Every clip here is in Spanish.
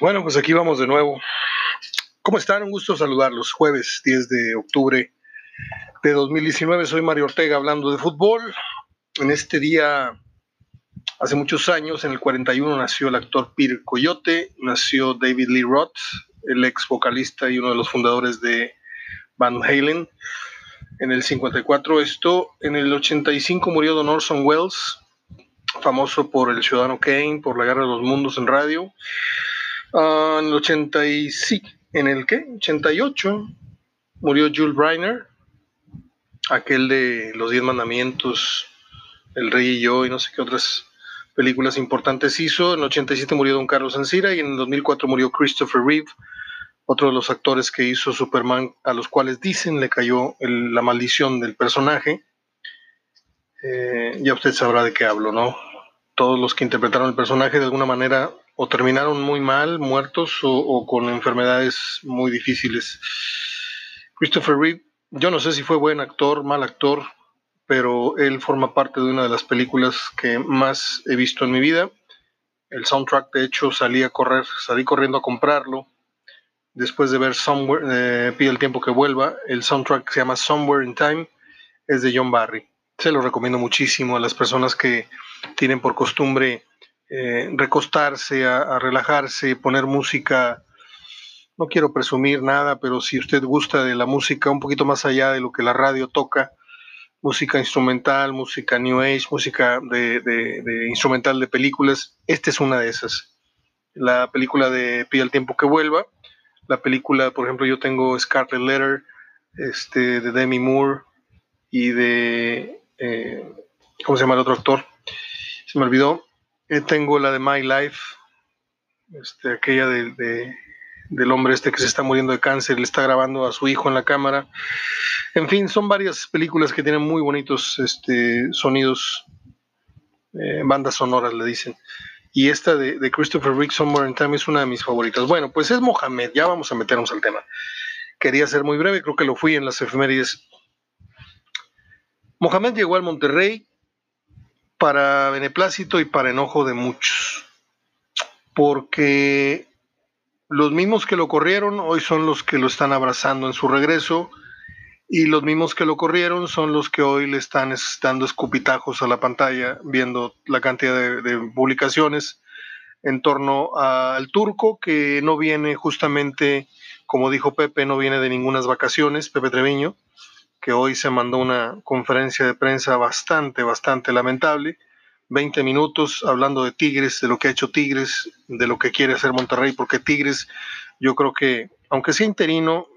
Bueno, pues aquí vamos de nuevo. ¿Cómo están? Un gusto saludarlos. Jueves 10 de octubre de 2019. Soy Mario Ortega hablando de fútbol. En este día, hace muchos años, en el 41, nació el actor Peter Coyote, nació David Lee Roth, el ex vocalista y uno de los fundadores de Van Halen. En el 54 esto, en el 85 murió Don Orson Welles, famoso por El Ciudadano Kane, por La Guerra de los Mundos en radio. Ah, en el 80 y, sí, en el ¿qué? 88 murió Jules Briner, aquel de Los Diez Mandamientos, El Rey y yo y no sé qué otras películas importantes hizo. En el 87 murió Don Carlos Ancira y en el 2004 murió Christopher Reeve, otro de los actores que hizo Superman, a los cuales dicen le cayó la maldición del personaje. Eh, ya usted sabrá de qué hablo, ¿no? Todos los que interpretaron el personaje de alguna manera o terminaron muy mal, muertos o, con enfermedades muy difíciles. Christopher Reeve, yo no sé si fue buen actor, mal actor, pero él forma parte de una de las películas que más he visto en mi vida. El soundtrack, de hecho, salí a correr, salí corriendo a comprarlo. Después de ver Somewhere, eh, Pide el tiempo que vuelva, el soundtrack se llama Somewhere in Time, es de John Barry. Se lo recomiendo muchísimo a las personas que tienen por costumbre eh, recostarse, a, relajarse, poner música. No quiero presumir nada, pero si usted gusta de la música un poquito más allá de lo que la radio toca, música instrumental, música New Age, música de, instrumental de películas, esta es una de esas. La película de Pide el tiempo que vuelva, la película, por ejemplo, yo tengo Scarlet Letter, este, de Demi Moore y de, eh, ¿cómo se llama el otro actor? Se me olvidó, tengo la de My Life, este, aquella de, del hombre este que se está muriendo de cáncer, le está grabando a su hijo en la cámara. En fin, son varias películas que tienen muy bonitos este, sonidos, eh, bandas sonoras le dicen. Y esta de, Christopher Rick Somewhere in Time es una de mis favoritas. Bueno, pues es Mohamed, ya vamos a meternos al tema. Quería ser muy breve, creo que lo fui en las efemérides. Mohamed llegó al Monterrey para beneplácito y para enojo de muchos, porque los mismos que lo corrieron hoy son los que lo están abrazando en su regreso y los mismos que lo corrieron son los que hoy le están dando escupitajos a la pantalla viendo la cantidad de, de publicaciones en torno al turco que no viene justamente, como dijo Pepe, no viene de ningunas vacaciones, Pepe Treviño, que hoy se mandó una conferencia de prensa bastante, bastante lamentable. 20 minutos hablando de Tigres, de lo que ha hecho Tigres, de lo que quiere hacer Monterrey, porque Tigres, yo creo que, aunque sea interino,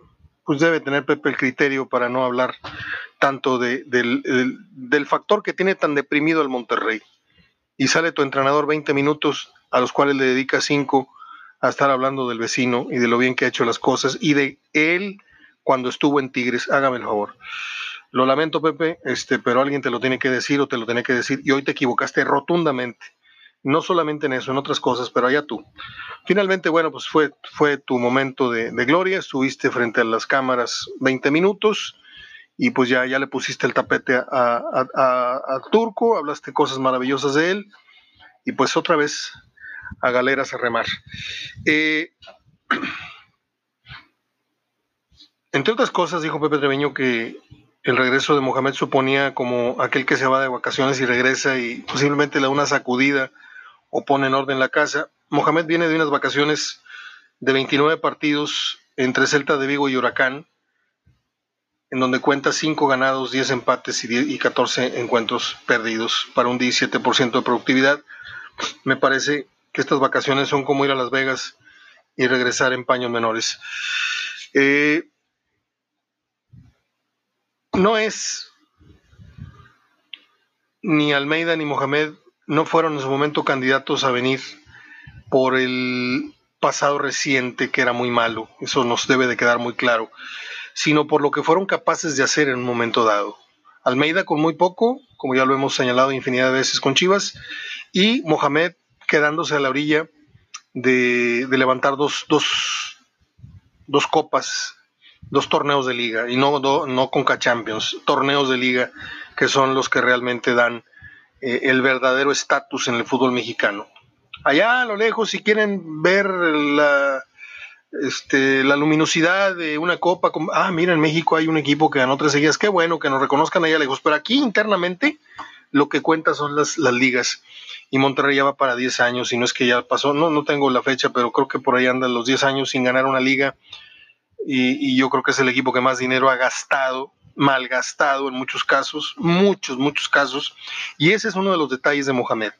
pues debe tener Pepe el criterio para no hablar tanto de, del, del, factor que tiene tan deprimido el Monterrey. Y sale tu entrenador 20 minutos, a los cuales le dedica 5 a estar hablando del vecino y de lo bien que ha hecho las cosas y de él cuando estuvo en Tigres, hágame el favor. Lo lamento, Pepe, este, pero alguien te lo tiene que decir o te lo tiene que decir y hoy te equivocaste rotundamente. No solamente en eso, en otras cosas, pero allá tú. Finalmente, bueno, pues fue, fue tu momento de, gloria, estuviste frente a las cámaras 20 minutos y pues ya, ya le pusiste el tapete a, Turco, hablaste cosas maravillosas de él y pues otra vez a galeras a remar. Eh, Entre otras cosas, dijo Pepe Treveño que el regreso de Mohamed suponía como aquel que se va de vacaciones y regresa y posiblemente le da una sacudida o pone en orden la casa. Mohamed viene de unas vacaciones de 29 partidos entre Celta de Vigo y Huracán, en donde cuenta 5 ganados, 10 empates y, 14 encuentros perdidos para un 17% de productividad. Me parece que estas vacaciones son como ir a Las Vegas y regresar en paños menores. Eh, no es ni Almeida ni Mohamed no fueron en su momento candidatos a venir por el pasado reciente que era muy malo, eso nos debe de quedar muy claro, sino por lo que fueron capaces de hacer en un momento dado. Almeida con muy poco, como ya lo hemos señalado infinidad de veces con Chivas, y Mohamed quedándose a la orilla de, levantar dos, dos, dos copas dos torneos de liga y no, no Conca Champions, torneos de liga que son los que realmente dan eh, el verdadero estatus en el fútbol mexicano. allá a lo lejos, si quieren ver la, este, la luminosidad de una copa, ah, mira, en México hay un equipo que ganó tres seguidas, qué bueno que nos reconozcan allá lejos, pero aquí internamente lo que cuenta son las, las ligas. Y Monterrey ya va para 10 años, y no es que ya pasó, no, no tengo la fecha, pero creo que por ahí andan los 10 años sin ganar una liga. Y, yo creo que es el equipo que más dinero ha gastado, malgastado en muchos casos, muchos, muchos casos. Y ese es uno de los detalles de Mohamed.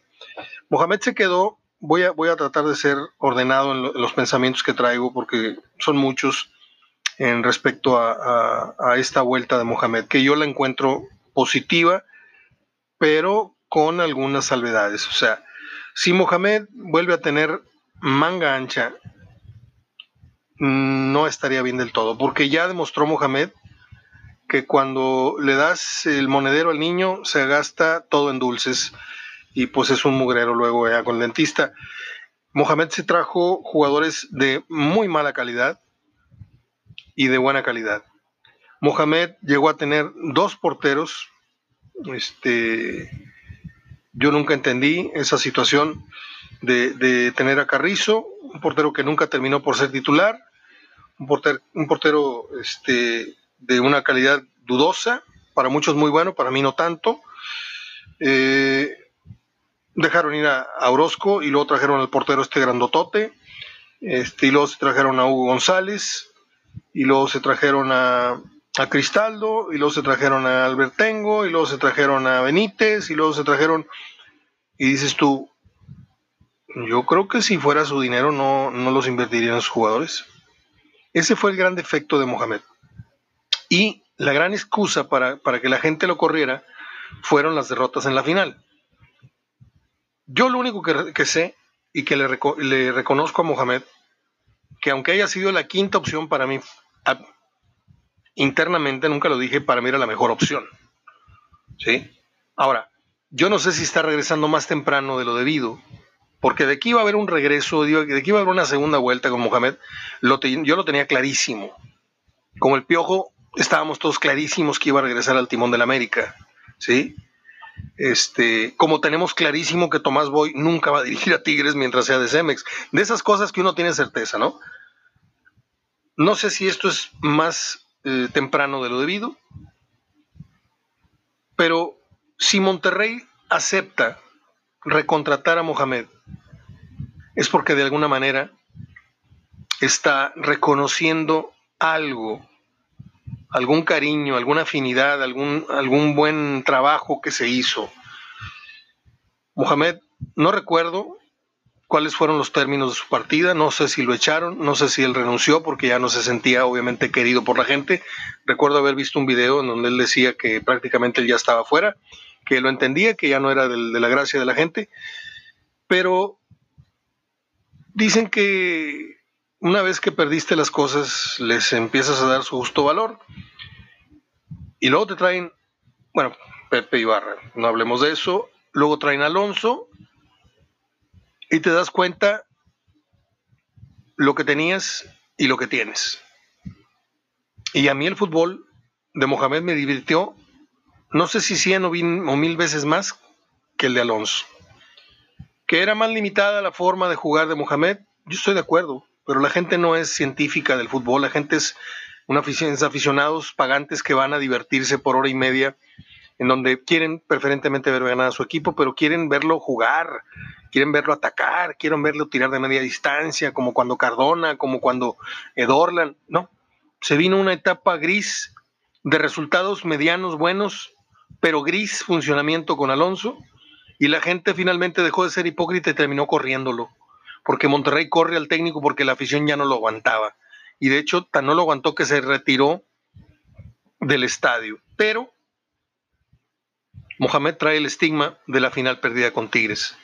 Mohamed se quedó voy a, voy a tratar de ser ordenado en, los pensamientos que traigo porque son muchos en respecto a, esta vuelta de Mohamed, que yo la encuentro positiva, pero con algunas salvedades. O sea, si Mohamed vuelve a tener manga ancha, no estaría bien del todo, porque ya demostró Mohamed que cuando le das el monedero al niño se gasta todo en dulces y pues es un mugrero luego ya con dentista. Mohamed se trajo jugadores de muy mala calidad y de buena calidad. Mohamed llegó a tener dos porteros. Este, yo nunca entendí esa situación de, tener a Carrizo, un portero que nunca terminó por ser titular, un portero, un portero este, de una calidad dudosa, para muchos muy bueno, para mí no tanto. Eh, dejaron ir a, Orozco y luego trajeron al portero este grandotote, este, y luego se trajeron a Hugo González, y luego se trajeron a, a Cristaldo, y luego se trajeron a Albertengo, y luego se trajeron a Benítez, y luego se trajeron, y dices tú, yo creo que si fuera su dinero no, no los invertiría en sus jugadores. Ese fue el gran defecto de Mohamed. Y la gran excusa para, para que la gente lo corriera fueron las derrotas en la final. Yo lo único que, sé y que le, reconozco a Mohamed, que aunque haya sido la quinta opción para mí, internamente nunca lo dije, para mí era la mejor opción. ¿Sí? Ahora, yo no sé si está regresando más temprano de lo debido, porque de aquí iba a haber un regreso, de aquí iba a haber una segunda vuelta con Mohamed, yo lo tenía clarísimo. Como el piojo, estábamos todos clarísimos que iba a regresar al timón del América. ¿Sí? Este, como tenemos clarísimo que Tomás Boy nunca va a dirigir a Tigres mientras sea de Cemex. De esas cosas que uno tiene certeza, ¿no? No sé si esto es más eh, temprano de lo debido, pero si Monterrey acepta recontratar a Mohamed, es porque de alguna manera está reconociendo algo algún cariño, alguna afinidad, algún, algún buen trabajo que se hizo. Mohamed, no recuerdo cuáles fueron los términos de su partida, no sé si lo echaron, no sé si él renunció porque ya no se sentía obviamente querido por la gente. Recuerdo haber visto un video en donde él decía que prácticamente él ya estaba fuera, que lo entendía, que ya no era de la gracia de la gente, pero dicen que una vez que perdiste las cosas, les empiezas a dar su justo valor. Y luego te traen, bueno, Pepe Ibarra, no hablemos de eso. Luego traen Alonso y te das cuenta lo que tenías y lo que tienes. Y a mí el fútbol de Mohamed me divirtió, no sé si 100 o mil veces más que el de Alonso. Que era más limitada la forma de jugar de Mohamed, yo estoy de acuerdo pero la gente no es científica del fútbol, la gente es una aficionados pagantes que van a divertirse por hora y media, en donde quieren preferentemente ver ganar a su equipo, pero quieren verlo jugar, quieren verlo atacar, quieren verlo tirar de media distancia, como cuando Cardona, como cuando Edorlan, no, se vino una etapa gris de resultados medianos buenos, pero gris funcionamiento con Alonso, y la gente finalmente dejó de ser hipócrita y terminó corriéndolo porque Monterrey corre al técnico porque la afición ya no lo aguantaba. Y de hecho, tan no lo aguantó que se retiró del estadio. Pero Mohamed trae el estigma de la final perdida con Tigres.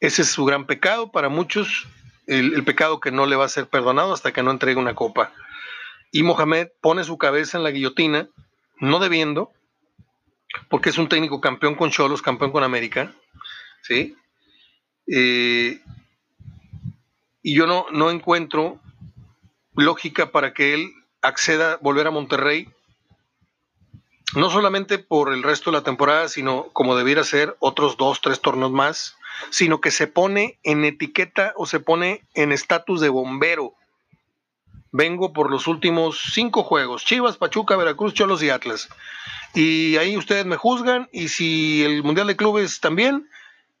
Ese es su gran pecado para muchos, el, pecado que no le va a ser perdonado hasta que no entregue una copa. Y Mohamed pone su cabeza en la guillotina, no debiendo, porque es un técnico campeón con Cholos, campeón con América, ¿sí? Eh, y yo no, no encuentro lógica para que él acceda a volver a Monterrey, no solamente por el resto de la temporada, sino como debiera ser otros dos, tres torneos más, sino que se pone en etiqueta o se pone en estatus de bombero. Vengo por los últimos cinco juegos, Chivas, Pachuca, Veracruz, Cholos y Atlas. Y ahí ustedes me juzgan y si el Mundial de Clubes también,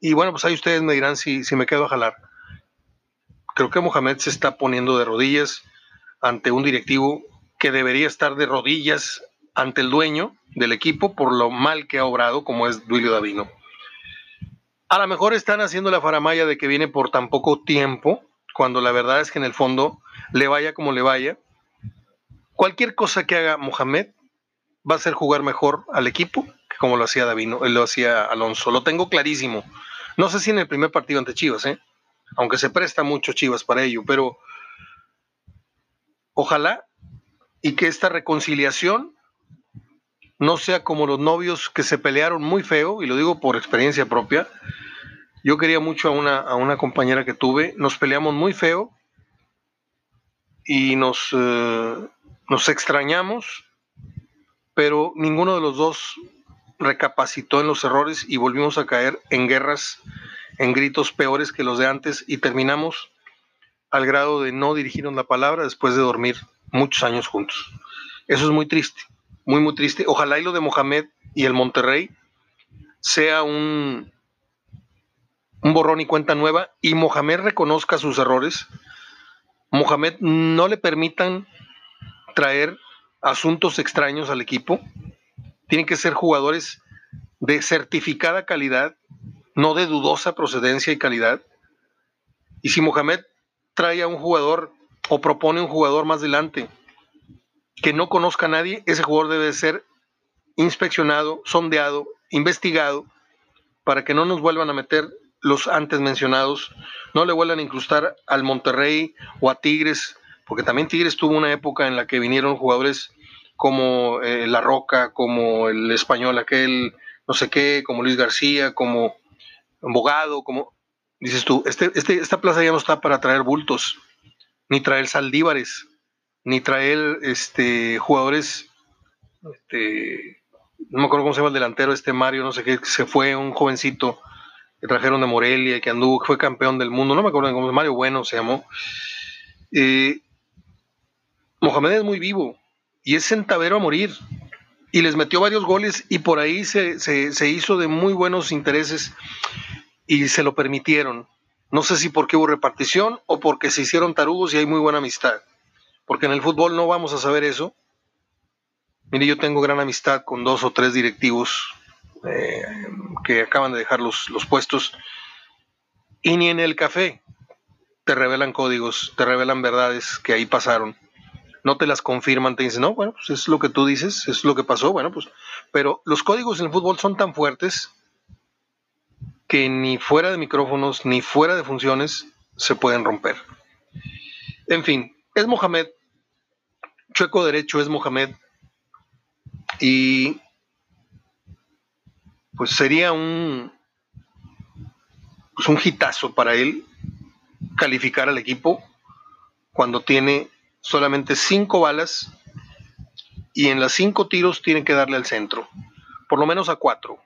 y bueno, pues ahí ustedes me dirán si, si me quedo a jalar. Creo que Mohamed se está poniendo de rodillas ante un directivo que debería estar de rodillas ante el dueño del equipo por lo mal que ha obrado, como es Duilio Davino. A lo mejor están haciendo la faramaya de que viene por tan poco tiempo, cuando la verdad es que en el fondo, le vaya como le vaya, cualquier cosa que haga Mohamed va a hacer jugar mejor al equipo que como lo hacía Davino, lo hacía Alonso. Lo tengo clarísimo. No sé si en el primer partido ante Chivas, ¿eh? aunque se presta mucho Chivas para ello, pero ojalá y que esta reconciliación no sea como los novios que se pelearon muy feo, y lo digo por experiencia propia. Yo quería mucho a una, a una compañera que tuve, nos peleamos muy feo y nos, eh, nos extrañamos, pero ninguno de los dos recapacitó en los errores y volvimos a caer en guerras, en gritos peores que los de antes y terminamos al grado de no dirigirnos la palabra después de dormir muchos años juntos. Eso es muy triste muy, muy triste. Ojalá y lo de Mohamed y el Monterrey sea un, un borrón y cuenta nueva y Mohamed reconozca sus errores. Mohamed no le permitan traer asuntos extraños al equipo. Tienen que ser jugadores de certificada calidad, no de dudosa procedencia y calidad. Y si Mohamed trae a un jugador o propone un jugador más adelante que no conozca a nadie, ese jugador debe ser inspeccionado, sondeado, investigado, para que no nos vuelvan a meter los antes mencionados, no le vuelvan a incrustar al Monterrey o a Tigres, porque también Tigres tuvo una época en la que vinieron jugadores como eh, La Roca, como el español aquel, no sé qué, como Luis García, como Bogado, como dices tú, este, este, esta plaza ya no está para traer bultos, ni traer saldívares, ni traer este, jugadores, este, no me acuerdo cómo se llama el delantero, este Mario, no sé qué, se fue un jovencito que trajeron de Morelia, que anduvo, que fue campeón del mundo, no me acuerdo cómo, Mario Bueno se llamó. Eh, Mohamed es muy vivo y es centavero a morir. Y les metió varios goles y por ahí se, se hizo de muy buenos intereses y se lo permitieron. No sé si porque hubo repartición o porque se hicieron tarugos y hay muy buena amistad porque en el fútbol no vamos a saber eso. Mire, yo tengo gran amistad con dos o tres directivos eh, que acaban de dejar los, los puestos y ni en el café te revelan códigos, te revelan verdades que ahí pasaron. No te las confirman, te dicen, no, bueno, pues es lo que tú dices, es lo que pasó, bueno, pues. Pero los códigos en el fútbol son tan fuertes que ni fuera de micrófonos ni fuera de funciones se pueden romper. En fin, es Mohamed, chueco derecho es Mohamed, y pues sería un, pues un hitazo para él calificar al equipo cuando tiene solamente cinco balas y en las cinco tiros tiene que darle al centro, por lo menos a cuatro,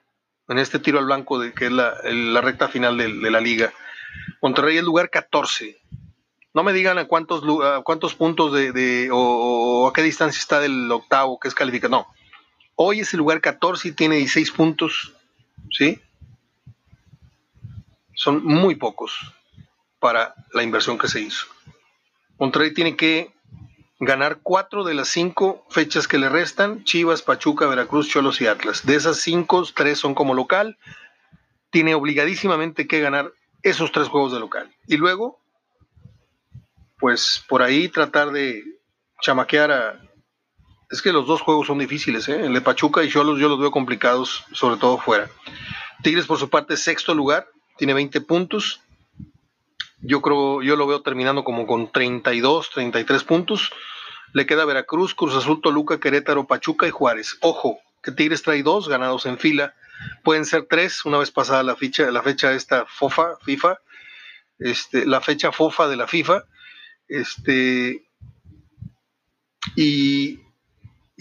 en este tiro al blanco de que es la, recta final de, de, la liga. Monterrey es lugar 14 no me digan a cuántos, cuántos puntos de, o, a qué distancia está del octavo que es calificado. No. Hoy es el lugar 14 y tiene 16 puntos. ¿Sí? Son muy pocos para la inversión que se hizo. Monterrey tiene que ganar cuatro de las cinco fechas que le restan: Chivas, Pachuca, Veracruz, Cholos y Atlas. De esas cinco, tres son como local. Tiene obligadísimamente que ganar esos tres juegos de local. Y luego pues por ahí tratar de chamaquear a... Es que los dos juegos son difíciles, ¿eh? El de Pachuca y Cholos yo los veo complicados, sobre todo fuera. Tigres por su parte sexto lugar, tiene 20 puntos. Yo creo, yo lo veo terminando como con 32, 33 puntos. Le queda Veracruz, Cruz Azul, Toluca, Querétaro, Pachuca y Juárez. Ojo, que Tigres trae dos ganados en fila. Pueden ser tres, una vez pasada la fecha, la fecha esta FOFA, FIFA, este, la fecha FOFA de la FIFA este, y,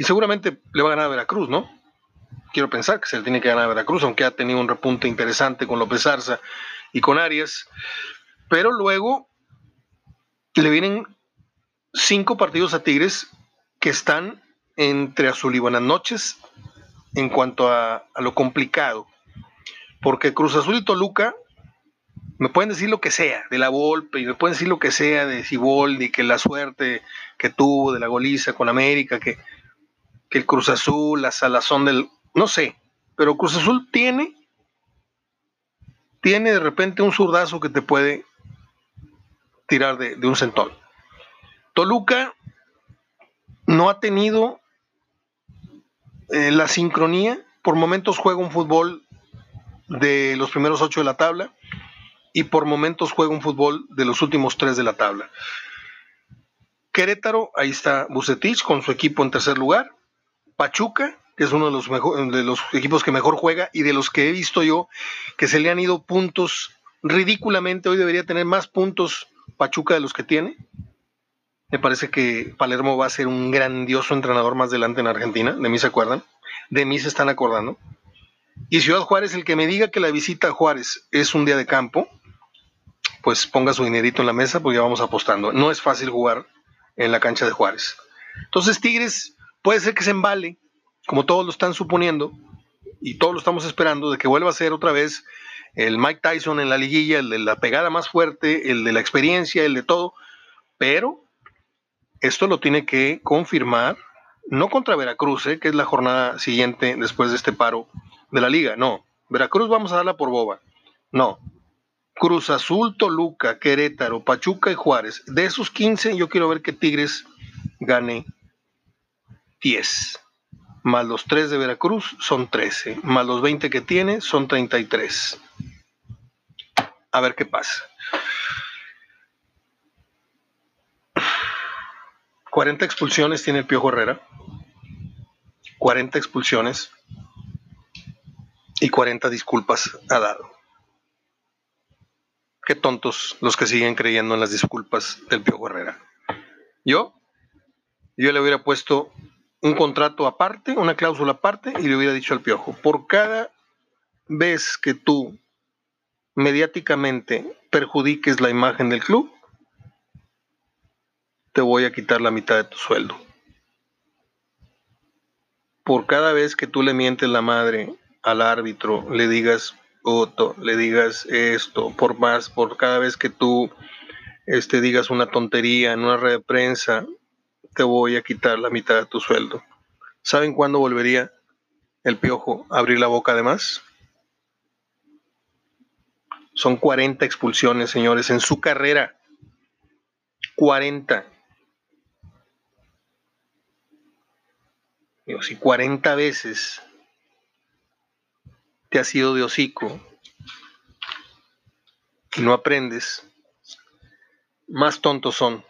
seguramente le va a ganar a Veracruz, ¿no? Quiero pensar que se le tiene que ganar a Veracruz, aunque ha tenido un repunte interesante con López Arza y con Arias. Pero luego le vienen cinco partidos a Tigres que están entre azul y buenas noches en cuanto a, lo complicado. Porque Cruz Azul y Toluca me pueden decir lo que sea de la Volpe y me pueden decir lo que sea de Ciboldi, que la suerte que tuvo de la goliza con América, que, que el Cruz Azul, la salazón del. No sé, pero Cruz Azul tiene. Tiene de repente un zurdazo que te puede tirar de, un centón. Toluca no ha tenido eh, la sincronía. Por momentos juega un fútbol de los primeros ocho de la tabla y por momentos juega un fútbol de los últimos tres de la tabla. Querétaro, ahí está Bucetich con su equipo en tercer lugar. Pachuca, que es uno de los, de los equipos que mejor juega y de los que he visto yo que se le han ido puntos ridículamente. Hoy debería tener más puntos Pachuca de los que tiene. Me parece que Palermo va a ser un grandioso entrenador más adelante en Argentina. De mí se acuerdan. De mí se están acordando. Y Ciudad Juárez, el que me diga que la visita a Juárez es un día de campo, pues ponga su dinerito en la mesa, porque ya vamos apostando. No es fácil jugar en la cancha de Juárez. Entonces, Tigres puede ser que se embale, como todos lo están suponiendo, y todos lo estamos esperando, de que vuelva a ser otra vez el Mike Tyson en la liguilla, el de la pegada más fuerte, el de la experiencia, el de todo, pero esto lo tiene que confirmar, no contra Veracruz, ¿eh? que es la jornada siguiente después de este paro de la liga, no. Veracruz vamos a darla por boba. No. Cruz Azul, Toluca, Querétaro, Pachuca y Juárez. De esos 15, yo quiero ver que Tigres gane 10. Más los 3 de Veracruz son 13. Más los 20 que tiene son 33. A ver qué pasa. 40 expulsiones tiene el Piojo Herrera. 40 expulsiones. Y 40 disculpas ha dado. Qué tontos los que siguen creyendo en las disculpas del Piojo Herrera. Yo, yo le hubiera puesto un contrato aparte, una cláusula aparte, y le hubiera dicho al Piojo, por cada vez que tú mediáticamente perjudiques la imagen del club, te voy a quitar la mitad de tu sueldo. Por cada vez que tú le mientes la madre al árbitro, le digas Otto, le digas esto, por más, por cada vez que tú este, digas una tontería en una red de prensa, te voy a quitar la mitad de tu sueldo. ¿Saben cuándo volvería el piojo a abrir la boca además? Son 40 expulsiones, señores, en su carrera. 40. si 40 veces te has ido de hocico y no aprendes, más tontos son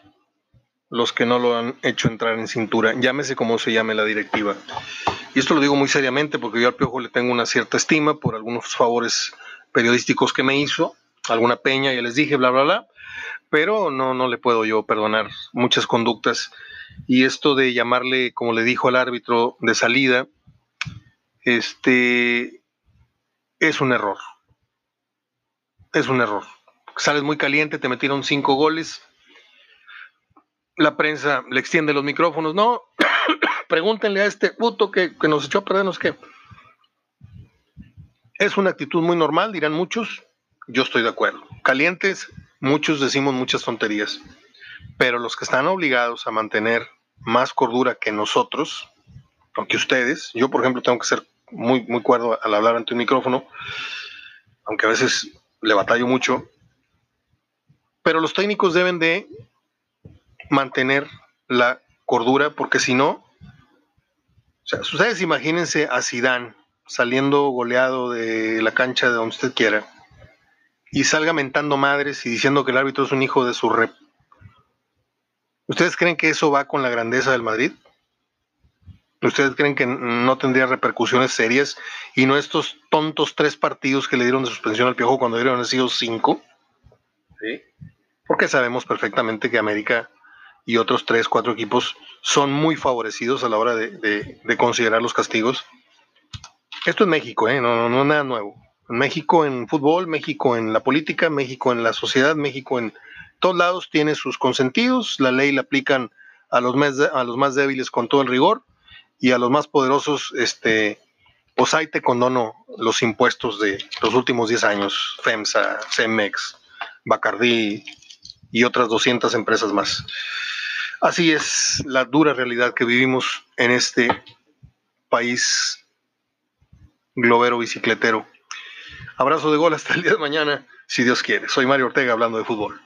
los que no lo han hecho entrar en cintura, llámese como se llame la directiva. Y esto lo digo muy seriamente porque yo al Piojo le tengo una cierta estima por algunos favores periodísticos que me hizo, alguna peña, ya les dije, bla, bla, bla, pero no, no le puedo yo perdonar muchas conductas y esto de llamarle, como le dijo al árbitro de salida, este es un error. Es un error. Sales muy caliente, te metieron cinco goles. La prensa le extiende los micrófonos. No, pregúntenle a este puto que, nos echó a perdernos que es una actitud muy normal, dirán muchos. Yo estoy de acuerdo. Calientes, muchos decimos muchas tonterías pero los que están obligados a mantener más cordura que nosotros, aunque ustedes, yo por ejemplo tengo que ser muy, muy cuerdo al hablar ante un micrófono, aunque a veces le batallo mucho, pero los técnicos deben de mantener la cordura porque si no, o sea, ustedes imagínense a Sidán saliendo goleado de la cancha de donde usted quiera y salga mentando madres y diciendo que el árbitro es un hijo de su rep ¿Ustedes creen que eso va con la grandeza del Madrid? ¿Ustedes creen que no tendría repercusiones serias y no estos tontos tres partidos que le dieron de suspensión al Piojo cuando haber sido cinco? ¿Sí? Porque sabemos perfectamente que América y otros tres, cuatro equipos son muy favorecidos a la hora de, considerar los castigos. Esto es México, ¿eh? no, no, no nada nuevo. México en fútbol, México en la política, México en la sociedad, México en todos lados tiene sus consentidos, la ley la aplican a los más, a los más débiles con todo el rigor y a los más poderosos, este, pues ahí te condono los impuestos de los últimos 10 años, FEMSA, CEMEX, Bacardí y otras 200 empresas más. Así es la dura realidad que vivimos en este país globero bicicletero. Abrazo de gol hasta el día de mañana, si Dios quiere. Soy Mario Ortega hablando de fútbol.